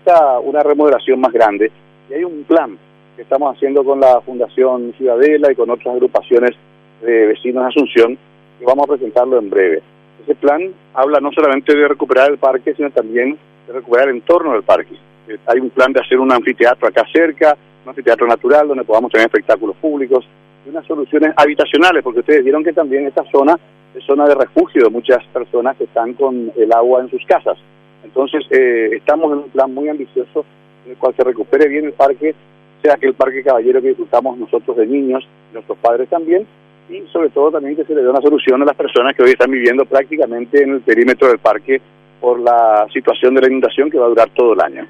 necesita una remodelación más grande y hay un plan que estamos haciendo con la Fundación Ciudadela y con otras agrupaciones de vecinos de Asunción y vamos a presentarlo en breve. Ese plan habla no solamente de recuperar el parque, sino también de recuperar el entorno del parque. Eh, hay un plan de hacer un anfiteatro acá cerca, un anfiteatro natural donde podamos tener espectáculos públicos y unas soluciones habitacionales, porque ustedes vieron que también esta zona es zona de refugio de muchas personas que están con el agua en sus casas. Entonces, eh, estamos en un plan muy ambicioso en el cual se recupere bien el parque, sea que el parque caballero que disfrutamos nosotros de niños, nuestros padres también, y sobre todo también que se le dé una solución a las personas que hoy están viviendo prácticamente en el perímetro del parque por la situación de la inundación que va a durar todo el año.